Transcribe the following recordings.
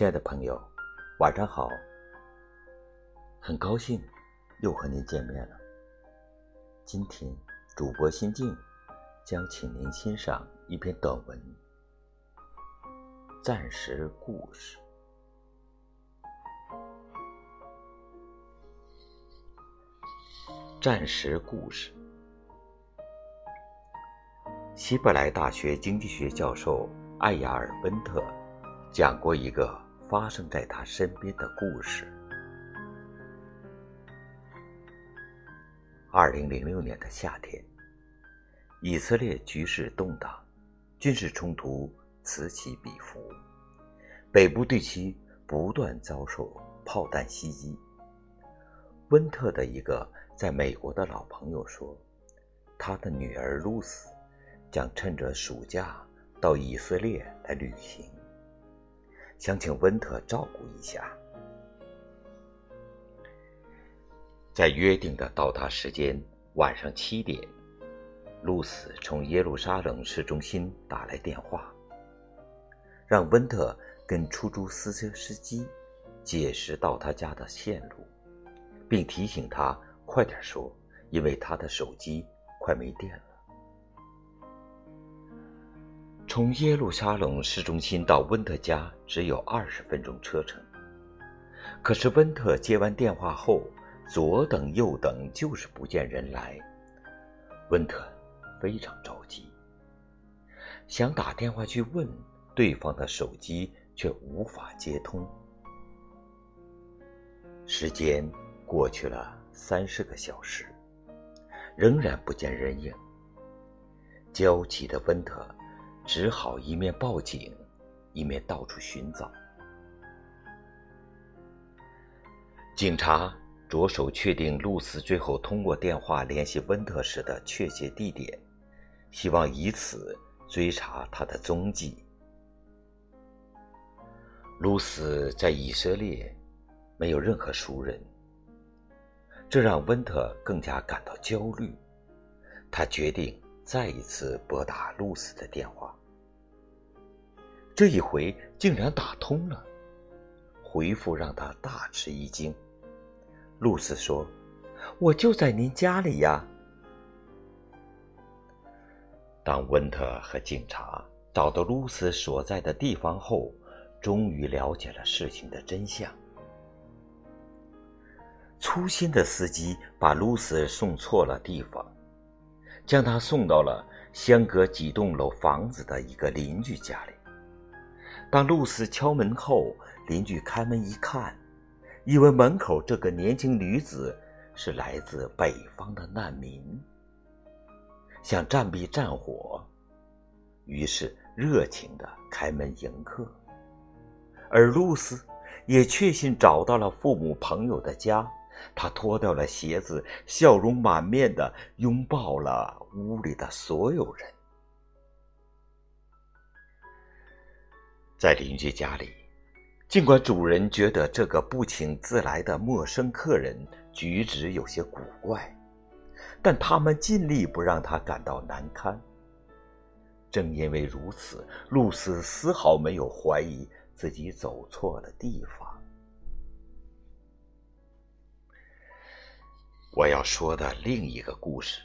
亲爱的朋友，晚上好。很高兴又和您见面了。今天主播心静将请您欣赏一篇短文《暂时故事》。暂时故事。希伯来大学经济学教授艾雅尔·温特讲过一个发生在他身边的故事。二零零六年的夏天，以色列局势动荡，军事冲突此起彼伏，北部地区不断遭受炮弹袭击。温特的一个在美国的老朋友说，他的女儿露丝。将趁着暑假到以色列来旅行，想请温特照顾一下。在约定的到达时间晚上七点，露丝从耶路撒冷市中心打来电话，让温特跟出租私车司机解释到他家的线路，并提醒他快点说，因为他的手机快没电了。从耶路撒冷市中心到温特家只有二十分钟车程，可是温特接完电话后，左等右等就是不见人来。温特非常着急，想打电话去问对方的手机，却无法接通。时间过去了三十个小时，仍然不见人影。焦急的温特。只好一面报警，一面到处寻找。警察着手确定露丝最后通过电话联系温特时的确切地点，希望以此追查他的踪迹。露丝在以色列没有任何熟人，这让温特更加感到焦虑。他决定再一次拨打露丝的电话。这一回竟然打通了，回复让他大吃一惊。露丝说：“我就在您家里呀。”当温特和警察找到露丝所在的地方后，终于了解了事情的真相。粗心的司机把露丝送错了地方，将她送到了相隔几栋楼房子的一个邻居家里。当露丝敲门后，邻居开门一看，以为门口这个年轻女子是来自北方的难民，想暂避战火，于是热情的开门迎客。而露丝也确信找到了父母朋友的家，她脱掉了鞋子，笑容满面的拥抱了屋里的所有人。在邻居家里，尽管主人觉得这个不请自来的陌生客人举止有些古怪，但他们尽力不让他感到难堪。正因为如此，露丝丝毫没有怀疑自己走错了地方。我要说的另一个故事，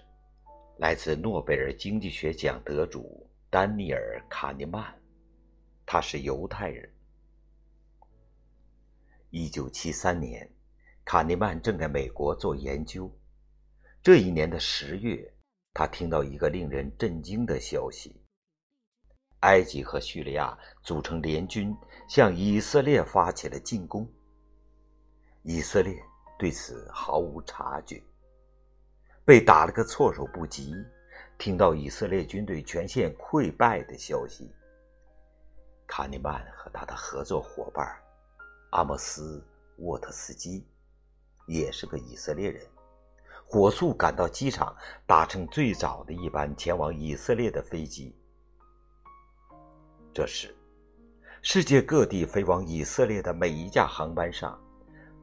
来自诺贝尔经济学奖得主丹尼尔·卡尼曼。他是犹太人。一九七三年，卡尼曼正在美国做研究。这一年的十月，他听到一个令人震惊的消息：埃及和叙利亚组成联军向以色列发起了进攻。以色列对此毫无察觉，被打了个措手不及。听到以色列军队全线溃败的消息。卡尼曼和他的合作伙伴阿莫斯·沃特斯基，也是个以色列人，火速赶到机场，搭乘最早的一班前往以色列的飞机。这时，世界各地飞往以色列的每一架航班上，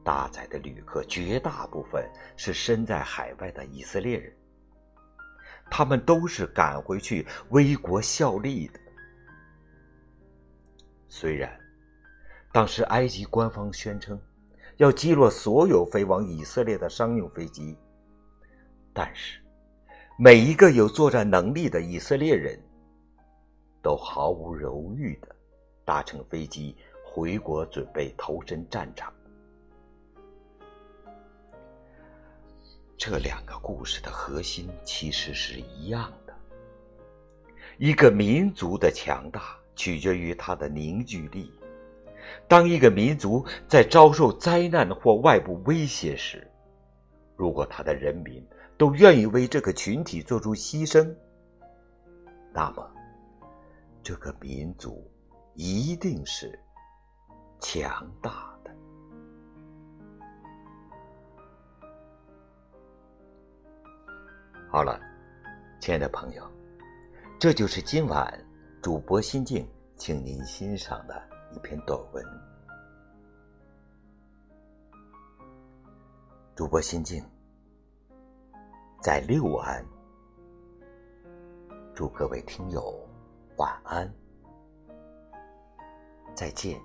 搭载的旅客绝大部分是身在海外的以色列人，他们都是赶回去为国效力的。虽然当时埃及官方宣称要击落所有飞往以色列的商用飞机，但是每一个有作战能力的以色列人都毫无犹豫的搭乘飞机回国，准备投身战场。这两个故事的核心其实是一样的：一个民族的强大取决于它的凝聚力。当一个民族在遭受灾难或外部威胁时，如果他的人民都愿意为这个群体做出牺牲，那么这个民族一定是强大的。好了，亲爱的朋友，这就是今晚主播心境，请您欣赏的一篇短文。主播心境在六安，祝各位听友晚安，再见。